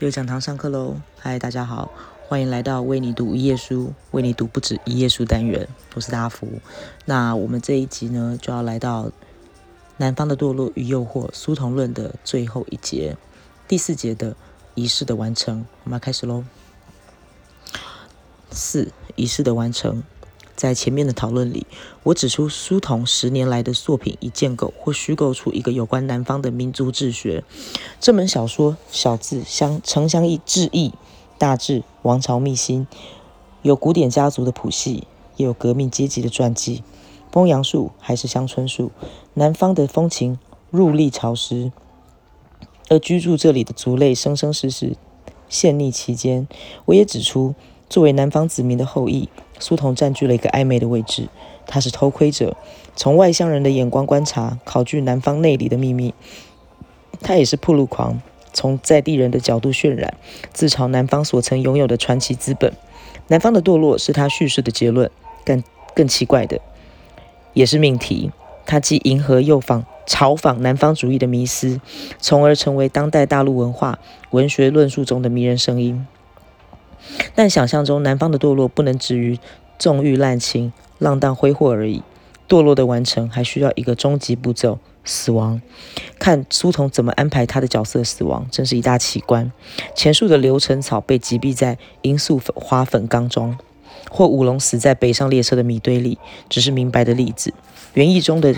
有讲堂上课喽！嗨，大家好，欢迎来到为你读一页书，为你读不止一页书单元。我是大福。那我们这一集呢，就要来到南方的堕落与诱惑——苏童论的最后一节，第四节的仪式的完成。我们要开始喽。四、仪式的完成。在前面的讨论里，我指出书童十年来的作品已建构或虚构出一个有关南方的民族志学。这本小说小字相承相异志异，大致王朝秘辛，有古典家族的谱系，也有革命阶级的传记。枫杨树还是乡村树，南方的风情入历潮湿，而居住这里的族类生生世世陷溺其间。我也指出。作为南方子民的后裔，苏童占据了一个暧昧的位置。他是偷窥者，从外乡人的眼光观察、考据南方内里的秘密。他也是铺路狂，从在地人的角度渲染、自嘲南方所曾拥有的传奇资本。南方的堕落是他叙事的结论。更更奇怪的，也是命题。他既迎合又仿嘲讽南方主义的迷思，从而成为当代大陆文化文学论述中的迷人声音。但想象中南方的堕落不能止于纵欲滥情、浪荡挥霍而已，堕落的完成还需要一个终极步骤——死亡。看苏童怎么安排他的角色死亡，真是一大奇观。前述的流程草被击毙在罂粟花粉缸中，或舞龙死在北上列车的米堆里，只是明白的例子。原意中的。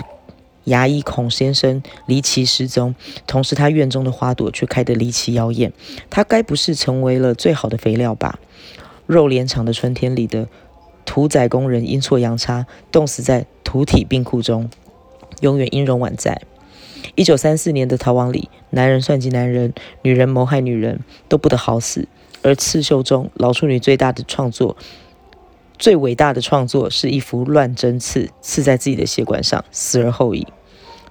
牙医孔先生离奇失踪，同时他院中的花朵却开得离奇妖艳。他该不是成为了最好的肥料吧？肉联厂的春天里的屠宰工人阴错阳差冻死在土体冰库中，永远音容宛在。一九三四年的逃亡里，男人算计男人，女人谋害女人，都不得好死。而刺绣中老处女最大的创作。最伟大的创作是一幅乱针刺，刺在自己的血管上，死而后已。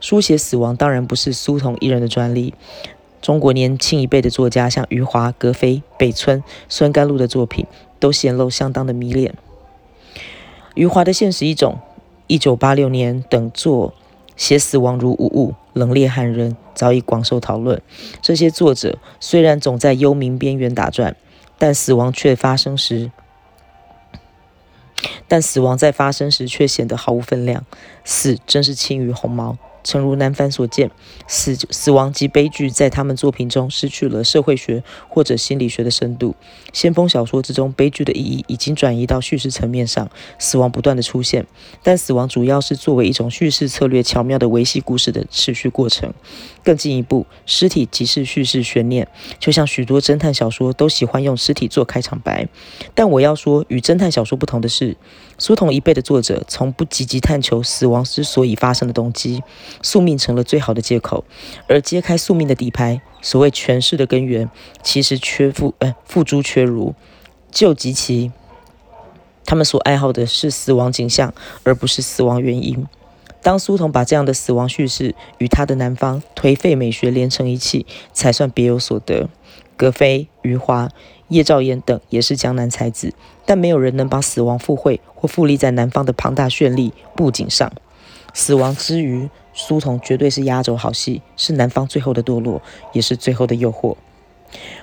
书写死亡当然不是苏童一人的专利，中国年轻一辈的作家，像余华、格非、北村、孙甘露的作品，都显露相当的迷恋。余华的《现实一种》，一九八六年等作写死亡如无物，冷冽撼人，早已广受讨论。这些作者虽然总在幽冥边缘打转，但死亡却发生时。但死亡在发生时却显得毫无分量，死真是轻于鸿毛。诚如南帆所见，死死亡及悲剧在他们作品中失去了社会学或者心理学的深度。先锋小说之中，悲剧的意义已经转移到叙事层面上，死亡不断的出现，但死亡主要是作为一种叙事策略，巧妙的维系故事的持续过程。更进一步，尸体即是叙事悬念，就像许多侦探小说都喜欢用尸体做开场白。但我要说，与侦探小说不同的是，苏童一辈的作者从不积极探求死亡之所以发生的动机。宿命成了最好的借口，而揭开宿命的底牌，所谓权势的根源，其实缺付呃付诸缺如。就极其，他们所爱好的是死亡景象，而不是死亡原因。当苏童把这样的死亡叙事与他的南方颓废美学连成一气，才算别有所得。格非、余华、叶兆言等也是江南才子，但没有人能把死亡附会或复立在南方的庞大绚丽布景上。死亡之余。苏童绝对是压轴好戏，是南方最后的堕落，也是最后的诱惑。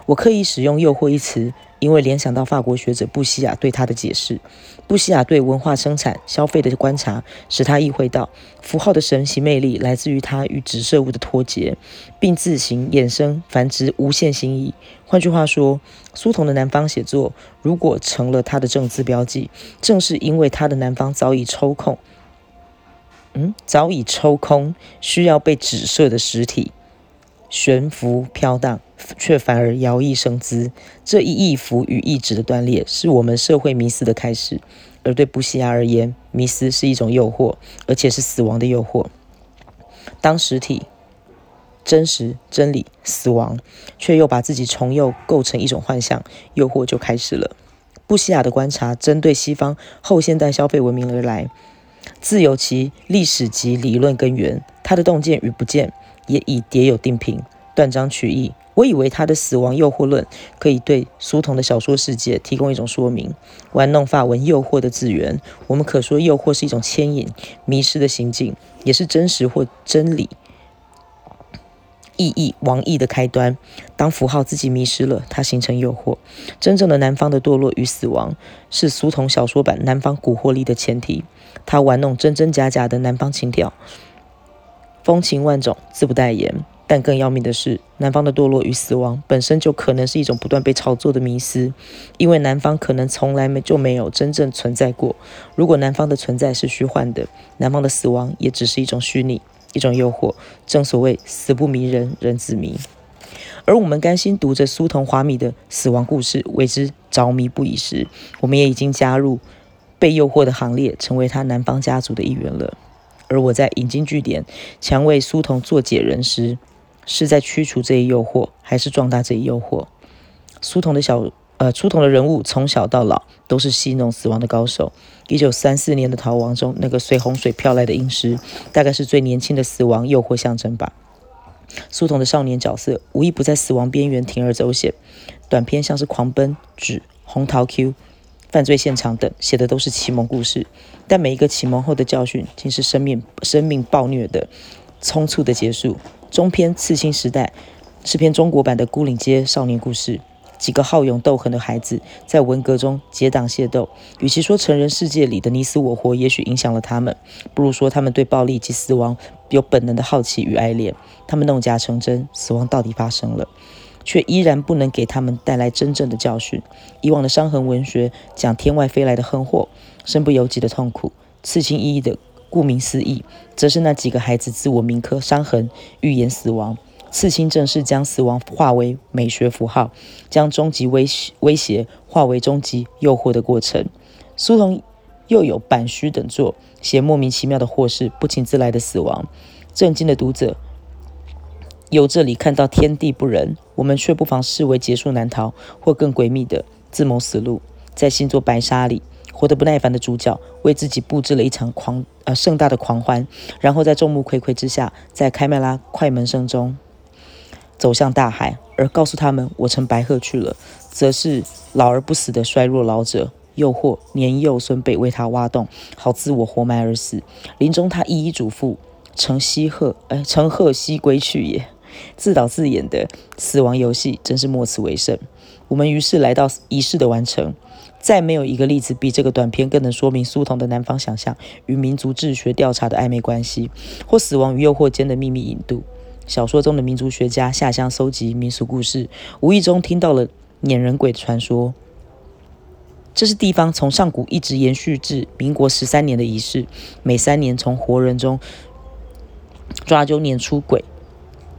我刻意使用“诱惑”一词，因为联想到法国学者布希亚对他的解释。布希亚对文化生产、消费的观察，使他意会到符号的神奇魅力来自于它与指涉物的脱节，并自行衍生繁殖无限新意。换句话说，苏童的南方写作如果成了他的正字标记，正是因为他的南方早已抽空。嗯，早已抽空，需要被指涉的实体悬浮飘荡，却反而摇曳生姿。这一意符与意指的断裂，是我们社会迷思的开始。而对布希亚而言，迷思是一种诱惑，而且是死亡的诱惑。当实体、真实、真理、死亡，却又把自己重又构成一种幻象，诱惑就开始了。布希亚的观察，针对西方后现代消费文明而来。自有其历史及理论根源，他的洞见与不见也已迭有定评，断章取义。我以为他的死亡诱惑论可以对苏童的小说世界提供一种说明。玩弄法文“诱惑”的字源，我们可说诱惑是一种牵引、迷失的行径，也是真实或真理。意义王意的开端。当符号自己迷失了，它形成诱惑。真正的南方的堕落与死亡，是苏童小说版南方蛊惑力的前提。他玩弄真真假假的南方情调，风情万种，自不待言。但更要命的是，南方的堕落与死亡本身就可能是一种不断被炒作的迷思，因为南方可能从来没就没有真正存在过。如果南方的存在是虚幻的，南方的死亡也只是一种虚拟，一种诱惑。正所谓死不迷人，人自迷。而我们甘心读着苏童华米的死亡故事，为之着迷不已时，我们也已经加入被诱惑的行列，成为他南方家族的一员了。而我在引经据典，强为苏童做解人时，是在驱除这一诱惑，还是壮大这一诱惑？苏童的小呃，苏童的人物从小到老都是戏弄死亡的高手。一九三四年的逃亡中，那个随洪水飘来的阴尸，大概是最年轻的死亡诱惑象征吧。苏童的少年角色无一不在死亡边缘铤而走险。短片像是《狂奔》《纸》《红桃 Q》《犯罪现场》等，写的都是启蒙故事，但每一个启蒙后的教训，竟是生命生命暴虐的匆促的结束。中篇《刺青时代》是篇中国版的孤岭街少年故事。几个好勇斗狠的孩子在文革中结党械斗。与其说成人世界里的你死我活也许影响了他们，不如说他们对暴力及死亡有本能的好奇与爱恋。他们弄假成真，死亡到底发生了，却依然不能给他们带来真正的教训。以往的伤痕文学讲天外飞来的横祸，身不由己的痛苦。刺青意义的。顾名思义，则是那几个孩子自我铭刻伤痕，预言死亡。刺青正是将死亡化为美学符号，将终极威威胁化为终极诱惑的过程。苏童又有板虚等作，写莫名其妙的祸事，不请自来的死亡。震惊的读者由这里看到天地不仁，我们却不妨视为结束难逃，或更诡秘的自谋死路。在星座白沙里。活得不耐烦的主角为自己布置了一场狂呃盛大的狂欢，然后在众目睽睽之下，在开麦拉快门声中走向大海，而告诉他们我乘白鹤去了，则是老而不死的衰弱老者，诱惑年幼孙辈为他挖洞，好自我活埋而死。临终他一一嘱咐：乘西鹤，哎，乘鹤西归去也。自导自演的死亡游戏真是莫此为甚。我们于是来到仪式的完成。再没有一个例子比这个短片更能说明苏童的南方想象与民族志学调查的暧昧关系，或死亡与诱惑间的秘密引渡。小说中的民族学家下乡搜集民俗故事，无意中听到了撵人鬼的传说。这是地方从上古一直延续至民国十三年的仪式，每三年从活人中抓阄撵出鬼，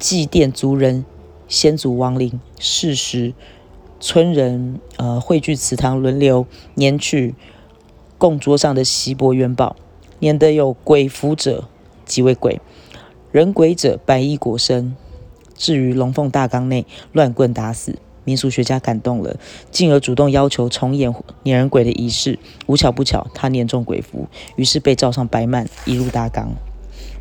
祭奠族人先祖亡灵。事实。村人呃汇聚祠堂，轮流拈取供桌上的锡箔元宝，念得有鬼符者即为鬼，人鬼者白衣裹身。至于龙凤大缸内乱棍打死，民俗学家感动了，进而主动要求重演撵人鬼的仪式。无巧不巧，他念中鬼符，于是被罩上白幔，移入大缸。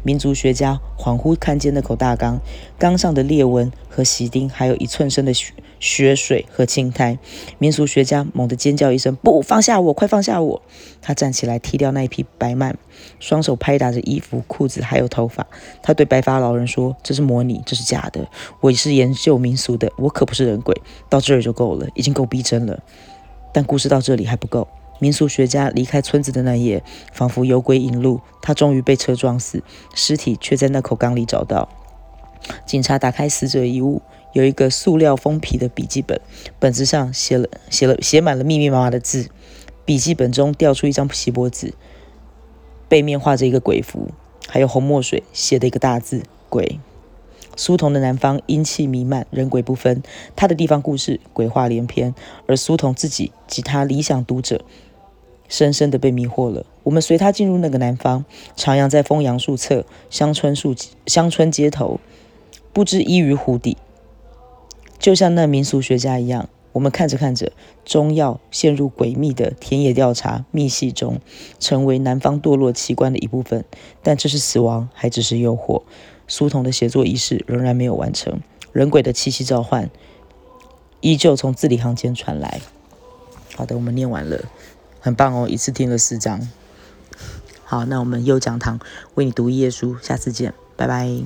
民族学家恍惚看见那口大缸，缸上的裂纹和锡钉，还有一寸深的血。血水和青苔，民俗学家猛地尖叫一声：“不，放下我！快放下我！”他站起来踢掉那一匹白幔，双手拍打着衣服、裤子还有头发。他对白发老人说：“这是模拟，这是假的。我是研究民俗的，我可不是人鬼。到这儿就够了，已经够逼真了。但故事到这里还不够。民俗学家离开村子的那夜，仿佛有鬼引路，他终于被车撞死，尸体却在那口缸里找到。警察打开死者遗物。有一个塑料封皮的笔记本，本子上写了写了写满了密密麻麻的字。笔记本中掉出一张锡箔纸，背面画着一个鬼符，还有红墨水写的一个大字“鬼”。苏童的南方阴气弥漫，人鬼不分，他的地方故事鬼话连篇，而苏童自己及他理想读者，深深的被迷惑了。我们随他进入那个南方，徜徉在枫杨树侧、乡村树乡村街头，不知依于湖底。就像那民俗学家一样，我们看着看着，中药陷入诡秘的田野调查密系中，成为南方堕落奇观的一部分。但这是死亡，还只是诱惑。苏童的写作仪式仍然没有完成，人鬼的气息召唤依旧从字里行间传来。好的，我们念完了，很棒哦，一次听了四章。好，那我们右讲堂为你读一页书，下次见，拜拜。